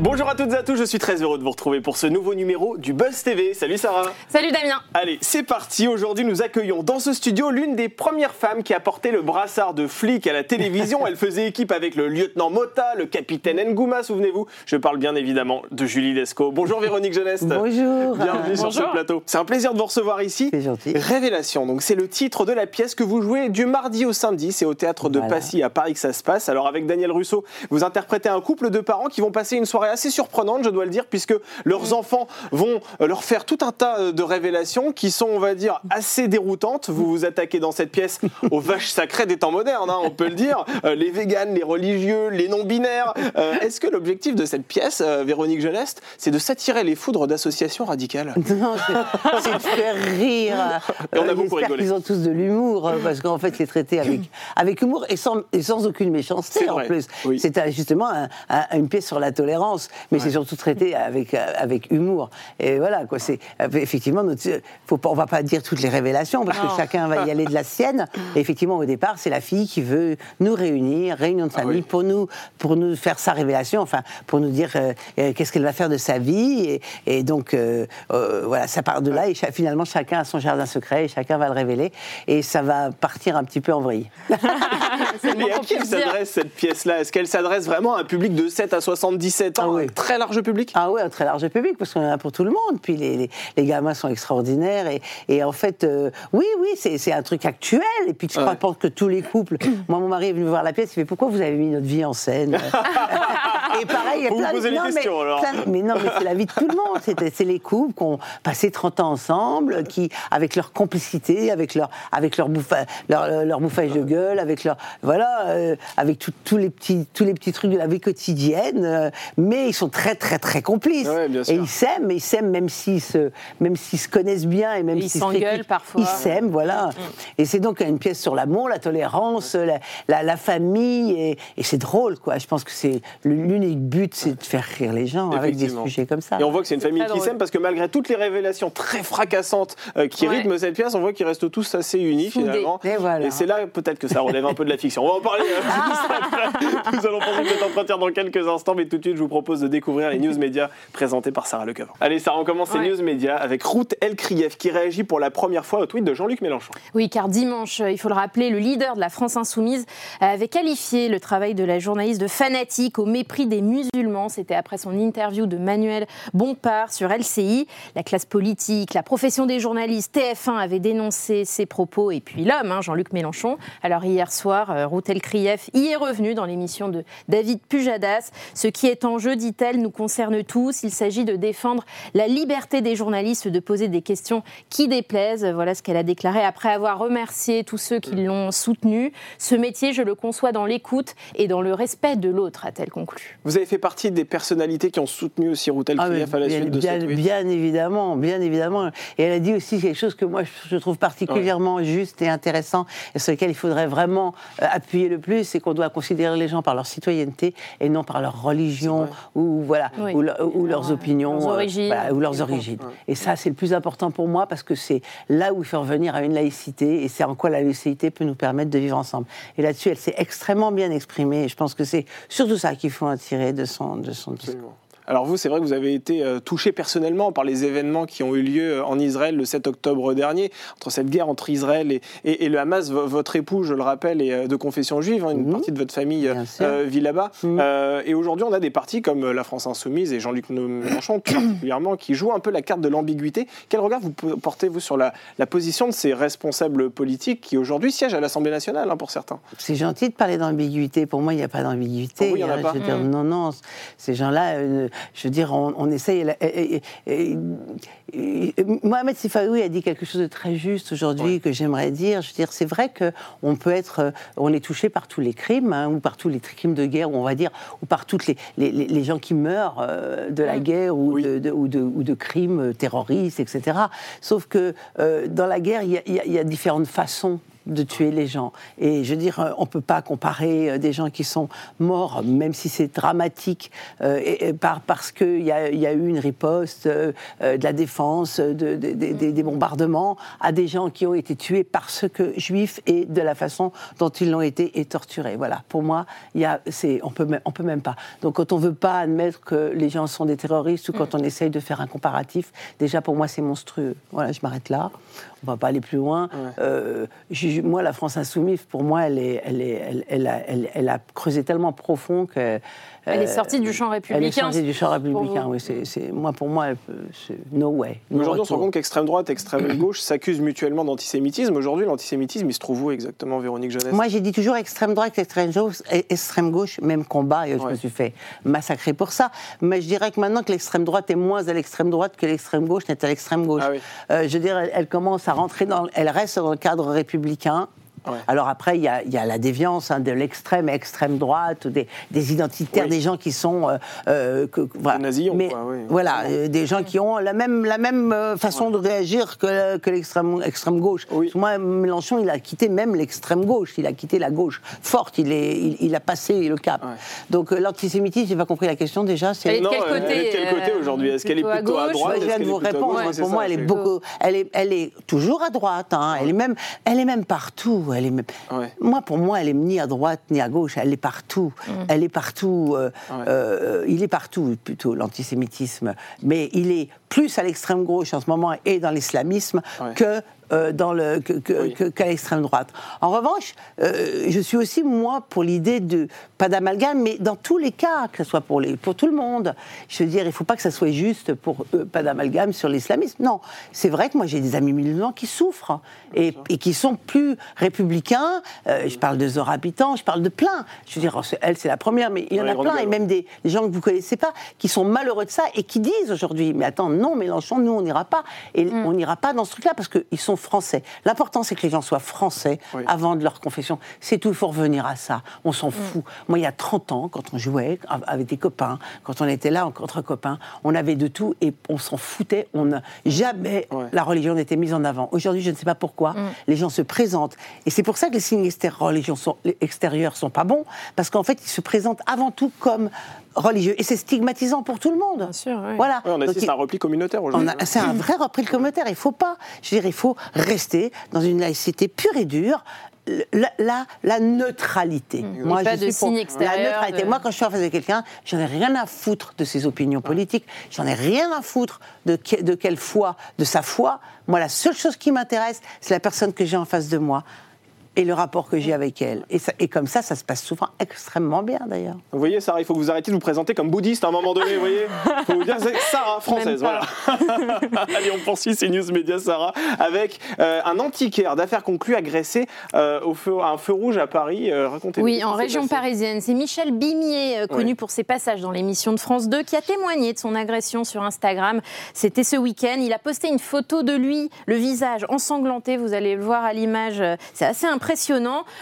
Bonjour à toutes et à tous, je suis très heureux de vous retrouver pour ce nouveau numéro du Buzz TV. Salut Sarah Salut Damien Allez, c'est parti. Aujourd'hui, nous accueillons dans ce studio l'une des premières femmes qui a porté le brassard de flic à la télévision. Elle faisait équipe avec le lieutenant Mota, le capitaine Ngouma, souvenez-vous. Je parle bien évidemment de Julie Lescaut. Bonjour Véronique Jeunesse. Bonjour. Bienvenue sur ce plateau. C'est un plaisir de vous recevoir ici. C'est gentil. Révélation, donc c'est le titre de la pièce que vous jouez du mardi au samedi. C'est au théâtre de Voilà. Passy à Paris que ça se passe. Alors avec Daniel Russo, vous interprétez un couple de parents qui vont passer une soirée assez surprenante, je dois le dire, puisque leurs enfants vont euh, leur faire tout un tas euh, de révélations qui sont, on va dire, assez déroutantes. Vous vous attaquez dans cette pièce aux vaches sacrées des temps modernes, hein, on peut le dire. Euh, les véganes, les religieux, les non-binaires. Euh, Est-ce que l'objectif de cette pièce, euh, Véronique Jeuneste, c'est de s'attirer les foudres d'associations radicales? Non, c'est- de faire rire. Et on a beaucoup rigolé. qu'ils ont tous de l'humour, parce qu'en fait, c'est traité avec, avec humour et sans, et sans aucune méchanceté en vrai, plus. oui. C'est justement un- un- une pièce sur la tolérance, mais c'est surtout traité avec, euh, avec humour. Et voilà, quoi. C'est euh, effectivement, notre, faut pas, on va pas dire toutes les révélations, parce que chacun va y aller de la sienne. Et effectivement, au départ, c'est la fille qui veut nous réunir, réunion de Ah famille, oui. pour nous, pour nous faire sa révélation, enfin, pour nous dire euh, euh, qu'est-ce qu'elle va faire de sa vie. Et, et donc, euh, euh, voilà, ça part de là. Et cha- finalement, chacun a son jardin secret et chacun va le révéler. Et ça va partir un petit peu en vrille. Mais à qui s'adresse cette pièce-là? Est-ce qu'elle s'adresse vraiment à un public de 7 à 77 ans? Ah oui. Un très large public Ah oui, un très large public, parce qu'on en a pour tout le monde. Puis les, les, les gamins sont extraordinaires. Et, et en fait, euh, oui, oui, c'est un truc actuel. Et puis je Ouais. pas que tous les couples. Moi, mon mari est venu voir la pièce, il fait Pourquoi vous avez mis notre vie en scène? Et pareil, il y a plein vous de- non, mais questions, alors. plein- mais non, mais c'est la vie de tout le monde. C'est c'est les couples qui ont passé 30 ans ensemble, qui, avec leur complicité, avec leur, avec leur, bouffa- leur, leur bouffage de gueule, avec leur, voilà, euh, avec tout- tous les petits, tous les petits trucs de la vie quotidienne. euh, mais ils sont très, très, très complices. Ouais, bien sûr. Et ils s'aiment, mais ils s'aiment même s'ils se, même s'ils se connaissent bien et même s'ils s'engueulent parfois. Ils s'aiment, voilà. Et c'est donc une pièce sur l'amour, la tolérance, la, la- la famille, et, et c'est drôle, quoi. Je pense que c'est l'unique but, c'est de faire rire les gens avec des sujets comme ça. Et on voit que c'est une famille qui s'aime parce que malgré toutes les révélations très fracassantes euh, qui Ouais. rythment cette pièce, on voit qu'ils restent tous assez unis Soudés. finalement. Et voilà. c'est là peut-être que ça relève un peu de la fiction. On va en parler. euh, après. Nous allons poser cet entretien dans quelques instants, mais tout de suite, je vous propose de découvrir les news médias présentés par Sarah Lecoeuvre. Allez, Sarah, on commence Ouais. news médias avec Ruth Elkrieff qui réagit pour la première fois au tweet de Jean-Luc Mélenchon. Oui, car dimanche, euh, il faut le rappeler, le leader de la France Insoumise avait qualifié le travail de la journaliste de fanatique au mépris des musulmans. C'était après son interview de Manuel Bompard sur LCI. La classe politique, la profession des journalistes, TF1 avait dénoncé ces propos. Et puis l'homme, hein, Jean-Luc Mélenchon. Alors hier soir, euh, Ruth Elkrieff y est revenue dans l'émission de David Pujadas. Ce qui est en jeu, dit-elle, nous concerne tous. Il s'agit de défendre la liberté des journalistes de poser des questions qui déplaisent. Voilà ce qu'elle a déclaré après avoir remercié tous ceux qui l'ont soutenu. Ce métier, je le conçois dans l'écoute et dans le respect de l'autre, a-t-elle conclu. Vous avez fait partie des personnalités qui ont soutenu aussi Ruth Ah, à la bien, suite de bien, ce tweet. bien évidemment, bien évidemment. Et elle a dit aussi quelque chose que moi je trouve particulièrement juste et intéressant et sur lequel il faudrait vraiment euh, appuyer le plus, c'est qu'on doit considérer les gens par leur citoyenneté et non par leur religion ou voilà Oui. ou, leur- ou leurs opinions Leurs euh, origines. voilà, ou leurs origines. Et ça c'est le plus important pour moi parce que c'est là où il faut revenir à une laïcité et c'est en quoi la laïcité peut nous permettre de vivre ensemble. Et là-dessus, elle s'est extrêmement bien exprimée. Et je pense que c'est surtout ça qu'il faut tirer de son de son discours. Alors vous, c'est vrai que vous avez été euh, touché personnellement par les événements qui ont eu lieu euh, en Israël le 7 octobre dernier, entre cette guerre entre Israël et, et- et le Hamas. Votre époux, je le rappelle, est euh, de confession juive, hein, une Mhm. partie de votre famille euh, vit là-bas. Mhm. Euh, et aujourd'hui, on a des partis comme la France Insoumise et Jean-Luc Mélenchon tout particulièrement, qui jouent un peu la carte de l'ambiguïté. Quel regard vous po- portez-vous sur la, la position de ces responsables politiques qui aujourd'hui siègent à l'Assemblée nationale, hein, pour certains? C'est gentil de parler d'ambiguïté. Pour moi, il n'y a pas d'ambiguïté. Pour vous, il y en a hein. pas Je veux dire, Mm. Non, non. Ces gens-là, euh, je veux dire, on, on essaye. et- et- et- et- Mohamed Sifaoui a dit quelque chose de très juste aujourd'hui que j'aimerais dire. Je veux dire, c'est vrai que on peut être, euh, on est touché par tous les crimes hein, ou par tous les crimes de guerre, on va dire, ou par toutes les, les, les- gens qui meurent euh, de la guerre ou, Oui. de, de- ou, de, ou de crimes euh, terroristes, etc. Sauf que euh, dans la guerre, y y, il y a différentes façons de tuer les gens. Et je veux dire, euh, on ne peut pas comparer euh, des gens qui sont morts, même si c'est dramatique, euh, par, parce qu'il y a, y a eu une riposte de la défense, de- de- de- des- bombardements, à des gens qui ont été tués parce que juifs et de la façon dont ils l'ont été et torturés. Voilà, pour moi, y a, on peut, même- on peut même pas. Donc quand on veut pas admettre que les gens sont des terroristes ou quand on essaye de faire un comparatif, déjà pour moi c'est monstrueux. Voilà, je m'arrête là. On va pas aller plus loin. Euh, je- moi, la France insoumise, pour moi, elle, est, elle, est, elle, elle a, elle- elle a creusé tellement profond que. Elle est euh, sortie du champ Elle est républicain. sortie du champ républicain, oui. C'est, moi, pour moi, c'est no way. no Aujourd'hui, on se rend compte qu'extrême droite et extrême gauche s'accusent mutuellement d'antisémitisme. Aujourd'hui, l'antisémitisme, il se trouve où exactement, Véronique Jeunesse? Moi, j'ai dit toujours extrême droite, extrême gauche, et extrême gauche, même combat, et je Ouais. me suis fait massacrer pour ça. Mais je dirais que maintenant que l'extrême droite est moins à l'extrême droite que l'extrême gauche n'est à l'extrême gauche. Ah oui. Euh, je veux dire, elle, elle commence Elle reste dans le cadre républicain. Ouais. Alors après, il y a, il y a la déviance hein, de l'extrême extrême droite, ou des, des identitaires, Oui. des gens qui sont... euh, euh, que, voilà. Mais, quoi, oui. Voilà, euh, des gens qui ont la même, la même euh, façon de réagir que, que l'extrême extrême gauche. Oui. Moi, Mélenchon, il a quitté même l'extrême gauche, il a quitté la gauche forte, il, est, il, il a passé le cap. Ouais. Donc euh, l'antisémitisme, j'ai pas compris la question déjà. c'est- Elle est de Non, quel côté elle est de quel côté aujourd'hui? Est-ce qu'elle est plutôt à gauche droite? Je viens de vous répondre. Pour ça, moi, elle est beaucoup. Elle est, elle est toujours à droite. hein. Elle est même, elle est même partout. Elle est même. Ouais. Moi, pour moi, elle est ni à droite ni à gauche. Elle est partout. Elle est partout. euh, Ouais. euh, il est partout plutôt l'antisémitisme, mais il est plus à l'extrême gauche en ce moment et dans l'islamisme Ouais. que euh, dans le que- Oui. qu'à l'extrême droite. En revanche, euh, je suis aussi moi pour l'idée de pas d'amalgame, mais dans tous les cas, que ce soit pour les pour tout le monde. Je veux dire, il faut pas que ça soit juste pour eux, pas d'amalgame sur l'islamisme. Non, c'est vrai que moi j'ai des amis musulmans qui souffrent hein, et, et qui sont plus républicains. Euh, je parle de Zora Habitant, je parle de plein. Je veux dire, elle c'est la première, mais il y en a plein et même des, des gens que vous connaissez pas qui sont malheureux de ça et qui disent aujourd'hui, mais attends, non Mélenchon, nous on n'ira pas et Mm. on n'ira pas dans ce truc-là parce qu'ils sont français. L'important c'est que les gens soient français Oui. avant de leur confession. C'est tout, il faut revenir à ça. On Mm. s'en fout. Moi, il y a 30 ans, quand on jouait av- avec des copains, quand on était là entre copains, on avait de tout et on s'en foutait. On n'a- jamais Ouais. la religion n'était mise en avant. Aujourd'hui, je ne sais pas pourquoi. Les gens se présentent et c'est pour ça que les signes extér- religion sont, extérieurs sont pas bons parce qu'en fait, ils se présentent avant tout comme religieux et c'est stigmatisant pour tout le monde. Bien sûr, oui. Voilà. On assiste à un repli communautaire on aujourd'hui. a- C'est un vrai repris de communautaire. Il faut pas. Je veux dire, il faut rester dans une laïcité pure et dure. La, la, la neutralité. Et pas de pour signe La neutralité. de- Moi, quand je suis en face de quelqu'un, j'en ai rien à foutre de ses opinions politiques. J'en ai rien à foutre de, que- de quelle foi, de sa foi. Moi, la seule chose qui m'intéresse, c'est la personne que j'ai en face de moi et le rapport que j'ai avec elle. Et, ça- et comme ça, ça se passe souvent extrêmement bien, d'ailleurs. Vous voyez, Sarah, il faut que vous arrêtiez de vous présenter comme bouddhiste à un moment donné, vous voyez Il faut vous dire, c'est Sarah, française, voilà. Allez, on poursuit ces news médias, Sarah, avec euh, un antiquaire d'affaires conclues agressé euh, au feu, à un feu rouge à Paris. Euh, Racontez-nous. Oui, en région passé. parisienne. C'est Michel Bimier, euh, connu Oui. pour ses passages dans l'émission de France 2, qui a témoigné de son agression sur Instagram. C'était ce week-end. Il a posté une photo de lui, le visage ensanglanté. Vous allez le voir à l'image. C'est assez impressionnant.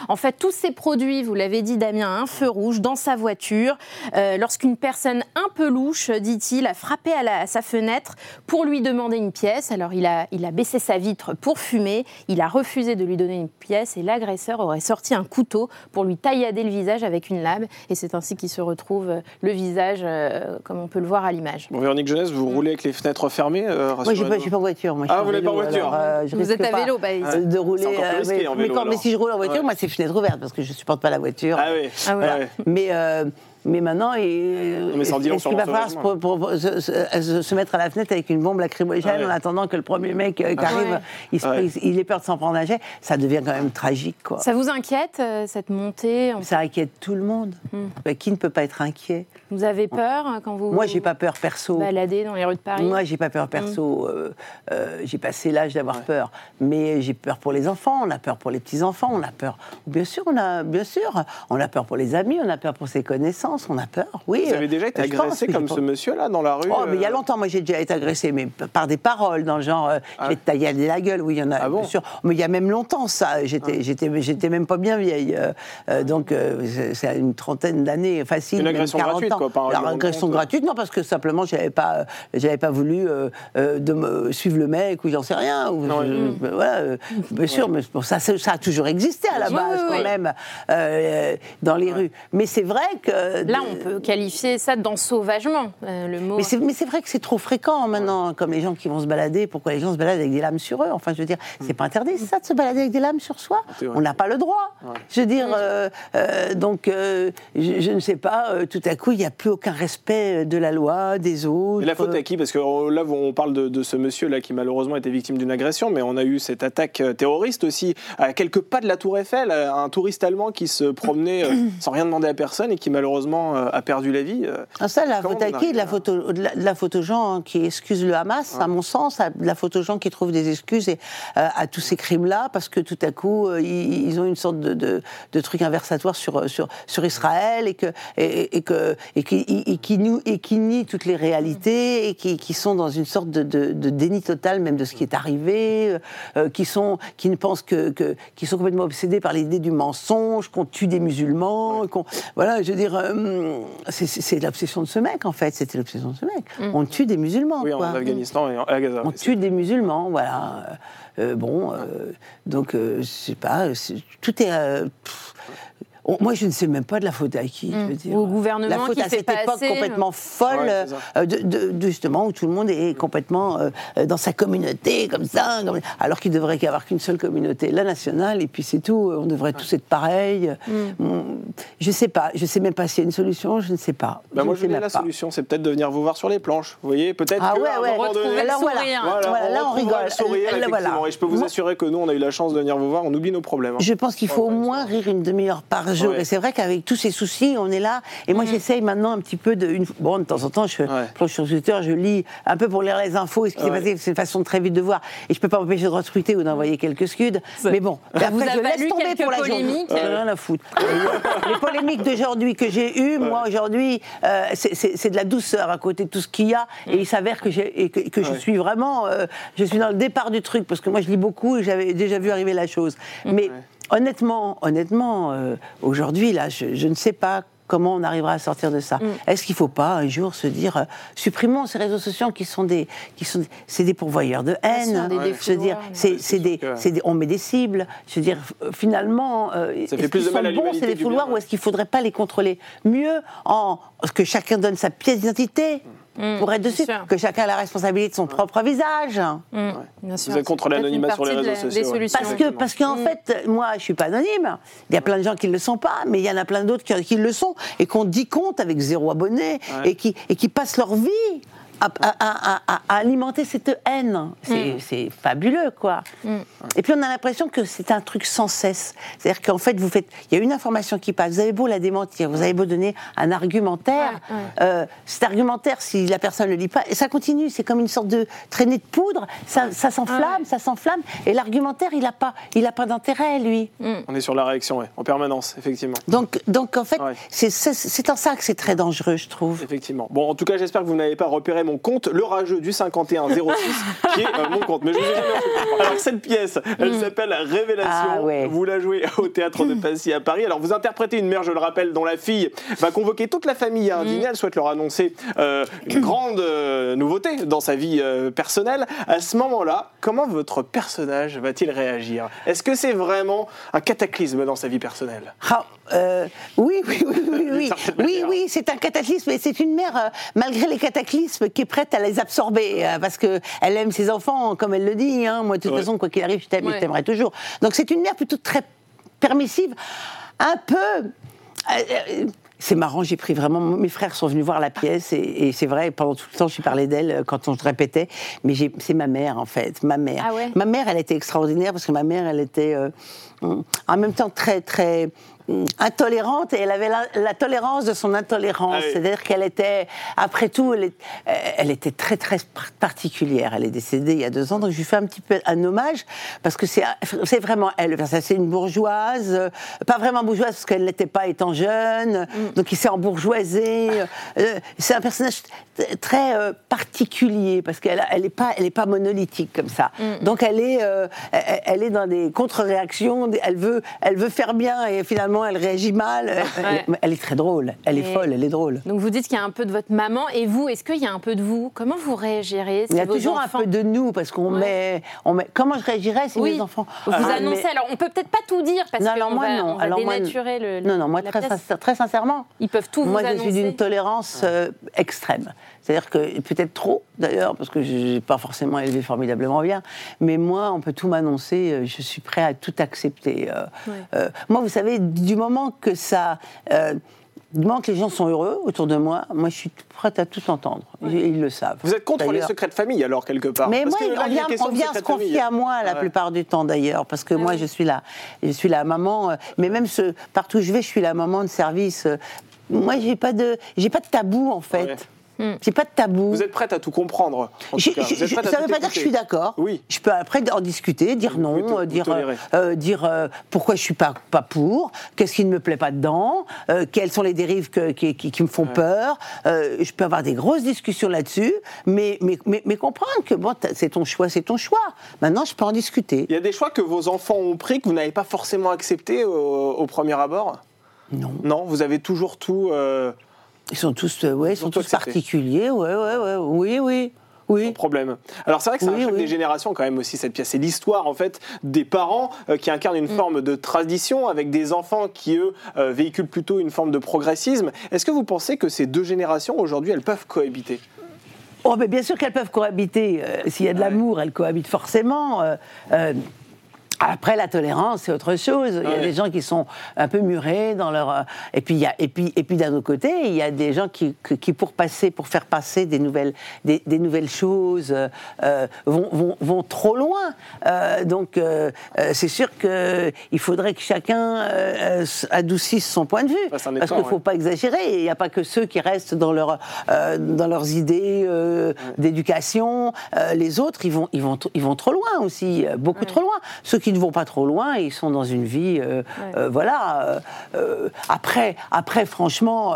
En fait, tous ces produits, vous l'avez dit, Damien, un feu rouge dans sa voiture. Euh, Lorsqu'une personne un peu louche, dit-il, a frappé à, la- à sa fenêtre pour lui demander une pièce. Alors, il a, il a baissé sa vitre pour fumer. Il a refusé de lui donner une pièce et l'agresseur aurait sorti un couteau pour lui taillader le visage avec une lame. Et c'est ainsi qu'il se retrouve euh, le visage, euh, comme on peut le voir à l'image. Bon, Véronique Jeunesse, vous roulez avec les fenêtres fermées euh, Moi, j'ai pas, rassurez-nous. j'ai pas voiture. Moi, je Ah, suis en vous n'avez pas vélo, voiture. alors, euh, je Vous êtes à vélo, bah, euh, de rouler. C'est encore plus euh, risqué mais, en mais vélo, quand- mais alors. Si je roule en voiture, Ouais. moi, c'est fenêtre ouverte parce que je supporte pas la voiture. Ah oui. Ah, voilà. Ah. Mais, euh, mais maintenant, est-ce qu'il va falloir se, pour- pour- se, se- se mettre à la fenêtre avec une bombe lacrymogène Ah ouais. en attendant que le premier mec euh, qui Ah arrive, ouais. il, se- Ouais. il- il ait peur de s'en prendre un jet Ça devient quand même tragique, quoi. Ça vous inquiète, euh, cette montée en- Ça inquiète tout le monde. Hmm. Mais qui ne peut pas être inquiet? Vous avez peur euh, quand vous Moi, j'ai pas peur perso. baladez dans les rues de Paris? Moi, j'ai pas peur perso. Euh, euh, j'ai passé l'âge d'avoir Ouais. peur, mais j'ai peur pour les enfants. On a peur pour les petits enfants. On a peur. Bien sûr, on a bien sûr. On a peur pour les amis. On a peur pour ses connaissances. Pense, on a peur. Oui. Vous avez déjà été pense, agressé comme ce monsieur-là dans la rue Oh, mais il y a euh, longtemps, moi j'ai déjà été agressée, mais par des paroles, dans le genre, euh, Ah je vais te tailler la gueule, oui, il y en a, Ah bon bien sûr. Mais il y a même longtemps, ça, j'étais j'étais j'étais même pas bien vieille. euh, euh, donc, euh, c'est- une trentaine d'années, facile. Une même agression 40 gratuite, ans. quoi, règlement de agression gratuite, non, parce que simplement, j'avais pas, euh, j'avais pas voulu euh, euh, de me suivre le mec, ou j'en sais rien. Ou, Non, je- oui. je- voilà, euh, bien sûr, mais bon, ça, ça a toujours existé à la base, oui, quand oui. même, euh, dans les rues. Mais c'est vrai que. Là, on peut qualifier ça d'ensauvagement, euh, le mot. Mais c'est, vrai que c'est trop fréquent maintenant, comme les gens qui vont se balader. Pourquoi les gens se baladent avec des lames sur eux? Enfin, je veux dire, c'est pas interdit, c'est ça, de se balader avec des lames sur soi? On n'a pas le droit. Je veux dire, euh, euh, donc, euh, je, je ne sais pas, euh, tout à coup, il n'y a plus aucun respect de la loi, des autres. Et la faute à qui? Parce que euh, là, on parle de, de ce monsieur-là qui malheureusement était victime d'une agression, mais on a eu cette attaque terroriste aussi à quelques pas de la Tour Eiffel, un touriste allemand qui se promenait sans rien demander à personne et qui malheureusement euh, a perdu la vie. euh. Ah, ça, la faute à qui de la photo, de la, de la photo gens qui excusent le Hamas, à mon sens, à- de la photo gens qui trouvent des excuses et, euh, à tous ces crimes-là, parce que tout à coup, ils, ils ont une sorte de, de, de truc inversatoire sur, sur, sur Israël et, que, et, et que, et, qui, et, qui nous, et qui nient toutes les réalités et qui, qui sont dans une sorte de, de, de déni total même de ce qui est arrivé, euh, qui, sont, qui ne pensent que, que qui sont complètement obsédés par l'idée du mensonge, qu'on tue des musulmans, qu'on voilà, je veux dire, euh, c'est- c'est l'obsession de ce mec en fait, c'était l'obsession de ce mec. On tue des musulmans, Oui, en. Afghanistan et en- à Gaza. On tue des musulmans, voilà. Euh, bon, euh, donc euh, je sais pas, tout est. euh, pff, on- moi, je ne sais même pas de la faute à qui. je veux dire. Ou au gouvernement La faute qui à fait cette pas époque assez. complètement folle, Ouais, euh, de, de- de- justement où tout le monde est complètement euh, dans sa communauté comme ça, comme- alors qu'il devrait y avoir qu'une seule communauté, la nationale, et puis c'est tout. On devrait tous être pareils. On- Je sais pas, je sais même pas s'il y a une solution, je ne sais pas. Bah, je moi, ne je même la pas. solution, c'est peut-être de venir vous voir sur les planches. Vous voyez, peut-être Ah ouais, ouais. Retrouver le Alors voilà. sourire. Voilà, Voilà, là, on rigole. le sourire, Là, effectivement. voilà. Et je peux vous assurer que nous, on a eu la chance de venir vous voir, on oublie nos problèmes. hein. Je pense qu'il faut au moins rire une demi-heure par jour. Ouais. Et c'est vrai qu'avec tous ces soucis, on est là. Et moi, j'essaye maintenant un petit peu de. Une... Bon, de temps en temps, je Ouais. plonge sur Twitter, je lis un peu pour lire les infos et ce qui s'est passé. C'est une façon de très vite de voir. Et je peux pas m'empêcher de retweeter ou d'envoyer quelques scuds. Mais bon, vous après, a je laisse tomber pour la journée. ai rien à foutre. les, les polémiques d'aujourd'hui que j'ai eues, moi, aujourd'hui, euh, c'est- de la douceur à côté de tout ce qu'il y a. Et il s'avère que, j'ai- et que, que je suis vraiment. euh, je suis dans le départ du truc parce que moi, je lis beaucoup et j'avais déjà vu arriver la chose. Mais honnêtement, honnêtement, euh, aujourd'hui, là, je, je ne sais pas comment on arrivera à sortir de ça. Est-ce qu'il ne faut pas un jour se dire, euh, supprimons ces réseaux sociaux qui sont des, qui sont, c'est des pourvoyeurs de haine. sûr, des Je veux défouloirs, dire, c'est, c'est des, c'est des- on met des cibles. Je veux dire, finalement, euh, Ça fait est-ce qu'ils sont bons ces défouloirs ou est-ce qu'il ne faudrait pas les contrôler mieux en que chacun donne sa pièce d'identité? Pour être dessus, Mm. sûr. que chacun a la responsabilité de son propre visage. Mmh, bien sûr. Vous êtes contre l'anonymat sur les de réseaux sociaux, ouais. Parce que, parce qu'en fait, moi, je suis pas anonyme. Il y a plein de gens qui ne le sont pas, mais il y en a plein d'autres qui, qui le sont et qu'on dit compte avec zéro abonné Ouais. et, qui, et qui passent leur vie à, à- à- à- à alimenter cette haine. C'est c'est fabuleux, quoi. Et puis on a l'impression que c'est un truc sans cesse. C'est-à-dire qu'en fait, vous faites, il y a une information qui passe. Vous avez beau la démentir, vous avez beau donner un argumentaire. Ouais, ouais. euh, cet argumentaire, si la personne ne le lit pas, et ça continue. C'est comme une sorte de traînée de poudre. Ça, ça s'enflamme, ça s'enflamme. Et l'argumentaire, il n'a pas, il a pas d'intérêt, lui. On est sur la réaction, ouais, en permanence, effectivement. Donc, donc en fait, c'est en ça que c'est très dangereux, je trouve. Effectivement. Bon, en tout cas, j'espère que vous n'avez pas repéré mon compte, le rageux du 5106, qui est euh, mon compte. Mais je vous ai jamais. Alors, cette pièce, elle s'appelle Révélation. Ah, ouais. Vous la jouez au théâtre de Passy à Paris. Alors, vous interprétez une mère, je le rappelle, dont la fille va convoquer toute la famille à un dîner. Elle souhaite leur annoncer euh, une grande euh, nouveauté dans sa vie personnelle. À ce moment-là, comment votre personnage va-t-il réagir? Est-ce que c'est vraiment un cataclysme dans sa vie personnelle? Ah, euh, oui, oui, oui, oui, oui, oui, oui, c'est un cataclysme, et c'est une mère, euh, malgré les cataclysmes, qui est prête à les absorber, euh, parce que elle aime ses enfants, comme elle le dit. hein. Moi, de toute Ouais. façon, quoi qu'il arrive, je t'aime, et je t'aimerai toujours. Donc, c'est une mère plutôt très permissive, un peu. euh, euh, c'est marrant, j'ai pris vraiment. Mes frères sont venus voir la pièce et, et c'est vrai, pendant tout le temps, je parlais d'elle quand on se répétait. Mais c'est ma mère, en fait, ma mère. Ah ouais? Ma mère, elle était extraordinaire parce que ma mère, elle était euh, en même temps très, très, intolérante et elle avait la, la tolérance de son intolérance. Ah oui. C'est-à-dire qu'elle était, après tout, elle, est- euh, elle était très très par- particulière. Elle est décédée il y a deux ans, donc je lui fais un petit peu un hommage parce que c'est vraiment elle. C'est une bourgeoise, euh, pas vraiment bourgeoise parce qu'elle n'était pas étant jeune, donc il s'est embourgeoisé. Euh, c'est un personnage très euh, particulier parce qu'elle elle est pas elle est pas monolithique comme ça. Donc elle est euh, elle, est dans des contre-réactions. Elle veut elle veut faire bien et finalement elle réagit mal. Elle, Ouais. elle est très drôle. Elle est folle. Elle est drôle. Donc vous dites qu'il y a un peu de votre maman et vous, est-ce qu'il y a un peu de vous? Comment vous réagirez? Si Il y a toujours enfants- un peu de nous parce qu'on Ouais. met on met. Comment je réagirais si Oui. mes enfants Vous Ah, annoncez, mais- alors on peut peut-être pas tout dire parce Non, alors moi, va, non. on va Alors moi, dénaturer le, Non, non, moi, très, pièce. sincère- très sincèrement, Ils peuvent tout moi, vous je annoncer. suis d'une tolérance euh, extrême. C'est-à-dire que, peut-être trop, d'ailleurs, parce que je n'ai pas forcément élevé formidablement bien, mais moi, on peut tout m'annoncer, euh, je suis prêt à tout accepter. euh, Ouais. euh, moi, vous savez, du moment que ça... euh, du moment que les gens sont heureux autour de moi, moi, je suis prête à tout entendre. Ils, ils le savent. Vous êtes contre les secrets de famille alors quelque part mais Parce moi, que là, on vient, on se famille. confier à moi la Ouais. plupart du temps d'ailleurs, parce que Ah moi je suis la, je suis la maman. euh, Mais même ce, partout où je vais, je suis la maman de service. euh, Moi, j'ai pas de, j'ai pas de tabou en fait. Hmm. J'ai pas de tabou. Vous êtes prête à tout comprendre en Je- tout cas. je- Vous êtes ça ne veut pas dire que je suis d'accord. Oui. Je peux après en discuter, dire Vous non, euh, vous dire, tolérez. euh, dire euh, pourquoi je suis pas, pas pour, qu'est-ce qui ne me plaît pas dedans, euh, quelles sont les dérives que- qui, qui- qui me font peur. Euh, je peux avoir des grosses discussions là-dessus, mais, mais, mais, mais comprendre que bon, c'est ton choix, c'est ton choix. Maintenant, je peux en discuter. Il y a des choix que vos enfants ont pris que vous n'avez pas forcément accepté au, au premier abord? Non. Non, vous avez toujours tout. Ils sont tous, euh, ouais, ils sont tous particuliers, ouais, ouais, ouais, oui, oui, oui. Sans problème. Alors c'est vrai que c'est Oui, un choc oui. des générations quand même aussi cette pièce. C'est l'histoire en fait des parents euh, qui incarnent une Mm. forme de tradition avec des enfants qui eux euh, véhiculent plutôt une forme de progressisme. Est-ce que vous pensez que ces deux générations aujourd'hui elles peuvent cohabiter? Oh, mais bien sûr qu'elles peuvent cohabiter. Euh, S'il y a de Ouais. l'amour, elles cohabitent forcément. Après, la tolérance, c'est autre chose. Il y a Ouais. des gens qui sont un peu murés dans leur. euh, Et puis, il y a, et puis, et puis d'un autre côté, il y a des gens qui, qui- pour passer, pour faire passer des nouvelles, des, des nouvelles choses, euh, euh, vont, vont, vont trop loin. Euh, donc, euh, c'est sûr qu'il faudrait que chacun adoucisse son point de vue. Un parce qu'il ne faut ouais. pas exagérer. Il n'y a pas que ceux qui restent dans, leur, euh, dans leurs idées euh, d'éducation. Euh, les autres, ils vont, ils, vont, ils vont trop loin aussi, beaucoup trop loin. Ceux qui ne vont pas trop loin, ils sont dans une vie. euh, euh, voilà. euh, après, après, franchement,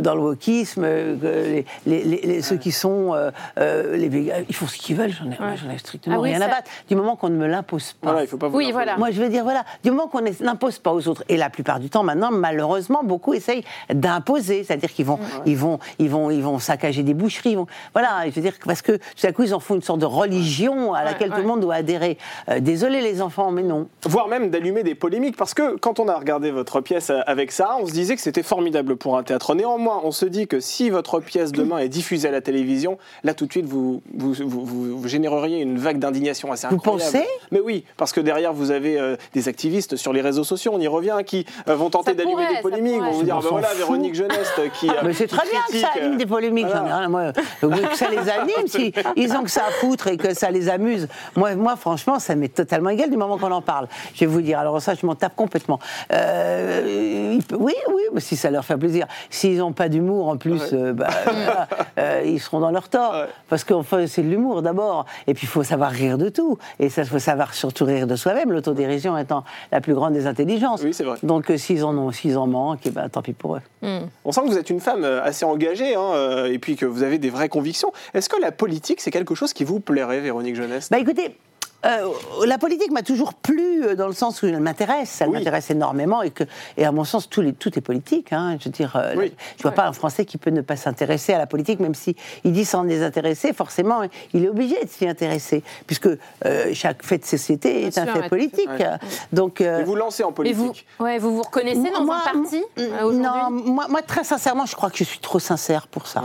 dans le wokisme, euh, les, les- les- les- ceux qui sont les véganes, ils font ce qu'ils veulent. J'en ai, j'en ai strictement Ah oui, rien ça- à battre. Du moment qu'on ne me l'impose pas. Voilà, il faut pas vous Oui, voilà. Moi, je veux dire, voilà, du moment qu'on ne n'impose pas aux autres, et la plupart du temps, maintenant, malheureusement, beaucoup essayent d'imposer, c'est-à-dire qu'ils vont, ils vont, ils vont, ils vont saccager des boucheries, vont- voilà, je veux dire, parce que tout à coup, ils en font une sorte de religion à laquelle ouais. tout le monde doit adhérer. Euh, désolé, les enfants, mais non. voire même d'allumer des polémiques, parce que quand on a regardé votre pièce euh, avec Sarah, on se disait que c'était formidable pour un théâtre. Néanmoins, on se dit que si votre pièce demain est diffusée à la télévision, là tout de suite, vous, vous, vous- vous- vous généreriez une vague d'indignation assez Vous incroyable. pensez? Mais oui, parce que derrière, vous avez euh, des activistes sur les réseaux sociaux, on y revient, qui euh, vont tenter Ça d'allumer des ça polémiques, vont vous dire, ben s'en voilà, fout. Véronique Jeunesse qui... euh, Mais c'est très bien que ça critique, anime euh, des polémiques, voilà. Moi, euh, que ça les anime, si ils ont que ça à foutre et que ça les amuse. Moi, moi franchement, ça m'est totalement égal du moment qu'on en parle. Je vais vous dire, alors ça, je m'en tape complètement. Euh, peut- oui, oui, mais si ça leur fait plaisir. S'ils n'ont pas d'humour, en plus, euh, bah, euh, ils seront dans leur tort. Ouais. Parce que enfin, c'est de l'humour d'abord. Et puis, il faut savoir rire de tout. Et ça, il faut savoir surtout rire de soi-même, l'autodérision étant la plus grande des intelligences. Oui, c'est vrai. Donc, euh, s'ils en, ont, s'ils en manquent, eh ben, tant pis pour eux. On sent que vous êtes une femme assez engagée, hein, et puis que vous avez des vraies convictions. Est-ce que la politique, c'est quelque chose qui vous plairait, Véronique Jeunesse? Bah écoutez, euh, la politique m'a toujours plu euh, dans le sens où elle m'intéresse, elle Oui. m'intéresse énormément et que, et à mon sens, tout, les, tout est politique. hein. je veux dire, euh, Oui. je vois pas un Français qui peut ne pas s'intéresser à la politique, même si il dit s'en désintéresser, forcément, il est obligé de s'y intéresser, puisque euh, chaque fait de société Bien est un fait ouais, politique. ouais. Donc, euh, Et vous lancez en Et politique vous, ouais, vous vous reconnaissez dans moi, un parti euh, Non, moi, moi, très sincèrement, je crois que je suis trop sincère pour ça.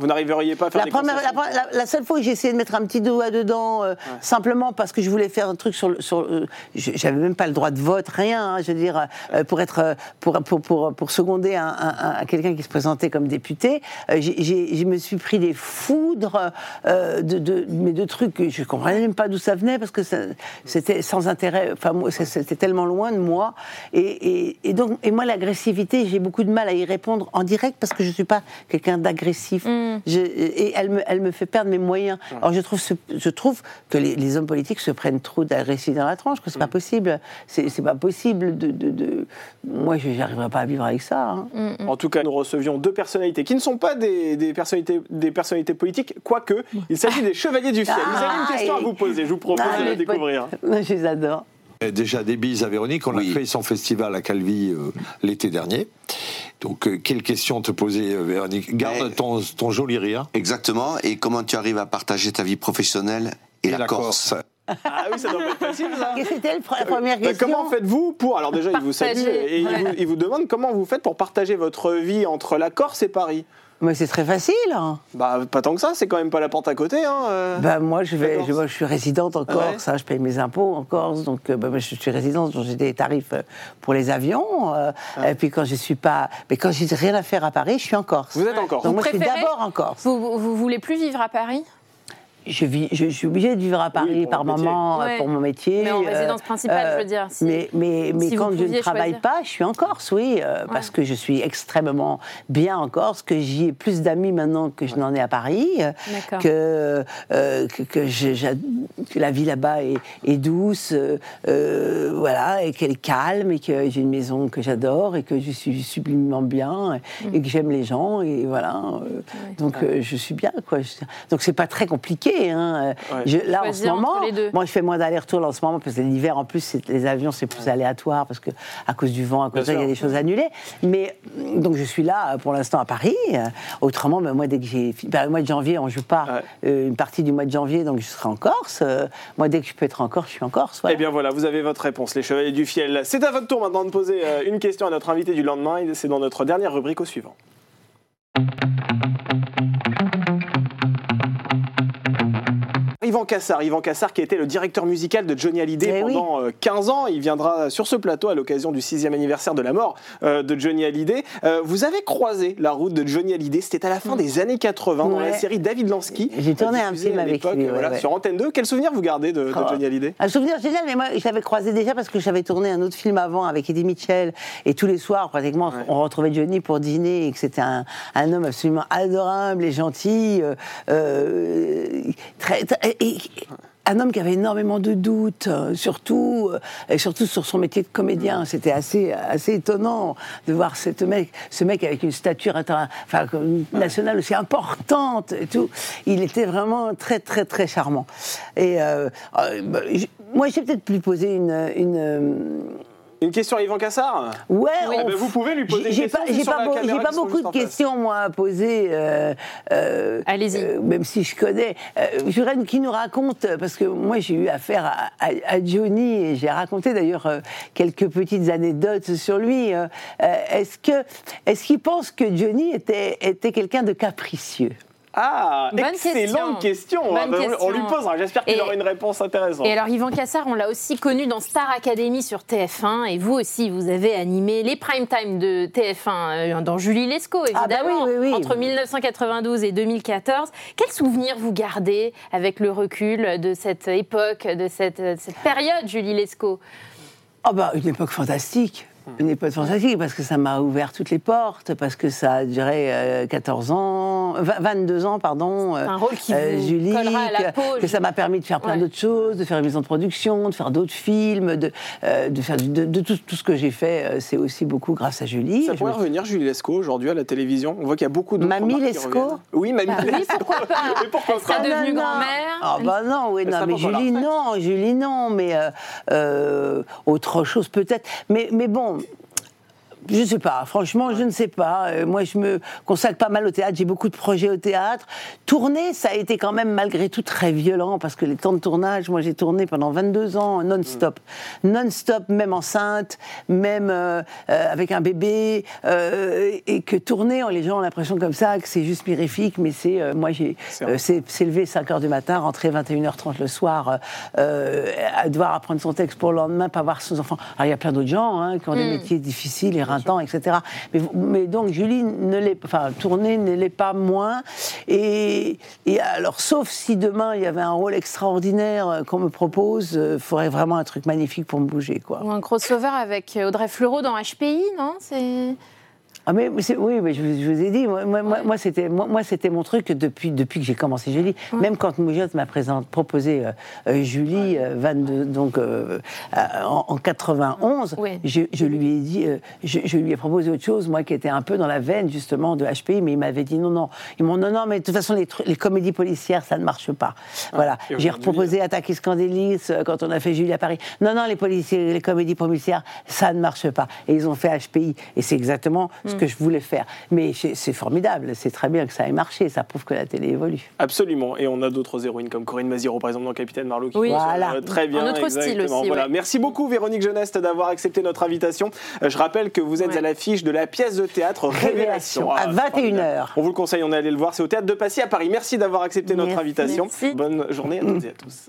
Vous n'arriveriez pas à faire La, des première, la, la- la seule fois que j'ai essayé de mettre un petit doigt dedans, euh, simplement parce que je voulais faire un truc sur, le- sur euh, je- j'avais même pas le droit de vote, rien. hein, je veux dire, euh, pour être, pour pour pour, pour seconder un, un- un- quelqu'un qui se présentait comme député, euh, je me suis pris des foudres euh, de, de mais de trucs que je comprenais même pas d'où ça venait parce que c'était sans intérêt. Enfin, c'était tellement loin de moi. Et, et- et donc, et moi, l'agressivité, j'ai beaucoup de mal à y répondre en direct parce que je suis pas quelqu'un d'agressif. Je- et elle me, elle me fait perdre mes moyens. Alors, je trouve, ce- je trouve que les, les hommes politiques se prennent trop d'agressivité dans la tranche, que c'est pas possible. C'est pas possible de. de, de- Moi, je n'arriverai pas à vivre avec ça. hein. En tout cas, nous recevions deux personnalités qui ne sont pas des, des personnalités, des personnalités politiques, quoique il s'agit des chevaliers du ciel. Vous avez une Ah, question à vous poser, je vous propose Ah, de la découvrir. Je les adore. Euh, Déjà des bises à Véronique, on Oui. a fait son festival à Calvi euh, l'été dernier. Donc euh, quelle question te poser euh, Véronique? Garde Mais- ton, ton joli rire. Exactement. Et comment tu arrives à partager ta vie professionnelle et, la, Corse. Ah oui, ça doit pas être facile ça. Et c'était la première Euh, question. Comment faites-vous pour. Alors, déjà, il vous salue et il vous, il vous demande comment vous faites pour partager votre vie entre la Corse et Paris? Mais c'est très facile. hein. Bah, pas tant que ça, c'est quand même pas la porte à côté. Hein, euh. Bah, moi, je, vais, je, moi, je suis résidente en Ah Corse, hein, je paye mes impôts en Corse, donc euh, bah, je suis résidente, donc j'ai des tarifs euh, pour les avions. euh, Et puis quand je suis pas, mais quand j'ai rien à faire à Paris, je suis en Corse. Vous êtes en Corse. Donc Vous moi, je suis d'abord en Corse. Vous, vous, vous voulez plus vivre à Paris? Je, vis, je, je suis obligée de vivre à Paris par moment, euh, pour mon métier. Mais en euh, résidence principale, je veux dire, si- mais mais, mais si quand je ne travaille choisir. pas, je suis en Corse, oui, euh, parce que je suis extrêmement bien en Corse, que j'y ai plus d'amis maintenant que je n'en ai à Paris, euh, que, euh, que, que je- j'a- que la vie là-bas est, est douce, euh, euh, voilà, et qu'elle est calme, et que j'ai une maison que j'adore, et que je suis sublimement bien, et, et que j'aime les gens, et voilà. euh, Donc euh, je suis bien, quoi. Donc c'est pas très compliqué. Hein. Ouais. Je- là, en ce moment, les deux. moi je fais moins d'allers-retours là, en ce moment, parce que l'hiver, en plus, les avions, c'est plus aléatoire, parce que à cause du vent, à cause de ça, il y a des choses annulées. Mais donc je suis là, euh, pour l'instant, à Paris. Euh, Autrement, ben, moi, dès que j'ai. ben, le mois de janvier, on joue pas Ouais. euh, une partie du mois de janvier, donc je serai en Corse. Euh, moi, dès que je peux être en Corse, je suis en Corse. voilà. Eh bien voilà, vous avez votre réponse, les chevaliers du fiel. C'est à votre tour maintenant de poser euh, une question à notre invité du lendemain. et C'est dans notre dernière rubrique au suivant. Yvan Cassar, Yvan Cassar qui été le directeur musical de Johnny Hallyday Eh oui. pendant euh, 15 ans. Il viendra sur ce plateau à l'occasion du sixième anniversaire de la mort euh, de Johnny Hallyday. Euh, vous avez croisé la route de Johnny Hallyday, c'était à la fin des années 80 dans la série David Lansky. J'ai tourné un film avec lui, ouais, voilà, ouais. sur Antenne 2. Quel souvenir vous gardez de, de Oh. Johnny Hallyday? Un souvenir génial, mais moi j'avais croisé déjà parce que j'avais tourné un autre film avant avec Eddie Mitchell et tous les soirs pratiquement on retrouvait Johnny pour dîner et que c'était un, un homme absolument adorable et gentil, euh, très, très- et- un homme qui avait énormément de doutes, euh, surtout, euh, et surtout sur son métier de comédien. C'était assez, assez étonnant de voir cette mec, ce mec avec une stature enfin, nationale aussi importante et tout. Il était vraiment très, très, très charmant. Et euh, euh, bah, moi, j'ai peut-être pu lui poser une. une Une question à Yvan Cassar Ouais, Eh on- ben, vous pouvez lui poser j'ai- une j'ai question, pas, j'ai sur pas, beau- pas qui beaucoup de questions moi à poser. euh, euh, Allez-y. euh, même si je connais. Euh, je voudrais qu'il nous raconte parce que moi j'ai eu affaire à, à- à Johnny et j'ai raconté d'ailleurs euh, quelques petites anecdotes sur lui. est-ce que, est-ce qu'il pense que Johnny était était quelqu'un de capricieux? Ah, Bonne excellente question. question. Bonne On- On lui posera, j'espère qu'il aura une réponse intéressante. Et alors, Yvan Cassar, on l'a aussi connu dans Star Academy sur TF1. Et vous aussi, vous avez animé les prime time de TF1 euh, dans Julie Lescaut, Ah bah évidemment, oui, oui, oui. entre 1992 et 2014. Quels souvenirs vous gardez avec le recul de cette époque, de cette, cette période, Julie Lescaut? Oh bah, une époque fantastique. Une époque fantastique parce que ça m'a ouvert toutes les portes, parce que ça a duré euh, 14 ans, vingt- 22 ans, pardon. euh, un rôle qui vous Julie, collera à la que, peau, que je- ça m'a permis de faire plein Ouais. d'autres choses, de faire une maison de production, de faire d'autres films, de, euh, de faire de, de tout, tout ce que j'ai fait. euh, C'est aussi beaucoup grâce à Julie. Ça pourrait me- revenir, Julie Lescaut, aujourd'hui à la télévision. On voit qu'il y a beaucoup de. Mamie Lescaut Oui, Mamie Bah oui, Lescaut. pourquoi pas Mais pourquoi Elle pas devenue non. grand-mère. Ah bah non, oui, non, sera mais Julie, non, Julie, non, mais euh, euh, autre chose peut-être. Mais, mais bon, Je sais pas, franchement, je ne sais pas. Euh, moi, je me consacre pas mal au théâtre, j'ai beaucoup de projets au théâtre. Tourner, ça a été quand même malgré tout très violent parce que les temps de tournage, moi j'ai tourné pendant 22 ans non-stop. Non-stop, même enceinte, même euh, euh, avec un bébé. et que tourner, les gens ont l'impression comme ça que c'est juste mirifique, mais c'est. moi, j'ai. C'est lever 5 h du matin, rentrer 21h30 le soir, à devoir apprendre son texte pour le lendemain, pas voir ses enfants. Alors il y a plein d'autres gens hein, qui ont des métiers difficiles, éreintants, etc. Mais, mais donc Julie ne l'est, enfin tourner ne l'est pas moins. Et, et alors sauf si demain il y avait un rôle extraordinaire euh, qu'on me propose, il faudrait vraiment un truc magnifique pour me bouger, quoi. Un crossover avec Audrey Fleurot dans HPI, non? C'est. Ah mais, oui, mais je, vous- je vous ai dit, moi, moi, moi, moi, c'était moi, moi, c'était mon truc depuis depuis que j'ai commencé Julie. Même quand Moujotte m'a proposé euh, euh, Julie, euh, 22, donc euh, euh, en, en 91, Oui. je, je lui ai dit, euh, je, je lui ai proposé autre chose, moi qui était un peu dans la veine justement de HPI, mais il m'avait dit non non, ils m'ont non non, mais de toute façon les, les comédies policières ça ne marche pas. voilà, et j'ai proposé Attaque et Scandélis euh, quand on a fait Julie à Paris. Non non, les policiers, les comédies policières ça ne marche pas. Et ils ont fait HPI et c'est exactement ce que je voulais faire. Mais c'est formidable, c'est très bien que ça ait marché, ça prouve que la télé évolue. Absolument. Et on a d'autres héroïnes comme Corinne Maziro, par exemple, dans Capitaine Marlowe, qui Oui. Voilà. euh, très bien. Un autre style aussi, Voilà. ouais. Merci beaucoup, Véronique Jeuneste, d'avoir accepté notre invitation. Euh, Je rappelle que vous êtes Ouais. à l'affiche de la pièce de théâtre Révélation. Révélation, à Ah, 21 formidable. heures. On vous le conseille, on est allé le voir. C'est au théâtre de Passy à Paris. Merci d'avoir accepté notre Merci. invitation. Merci. Bonne journée à toutes et à tous.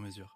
mesure.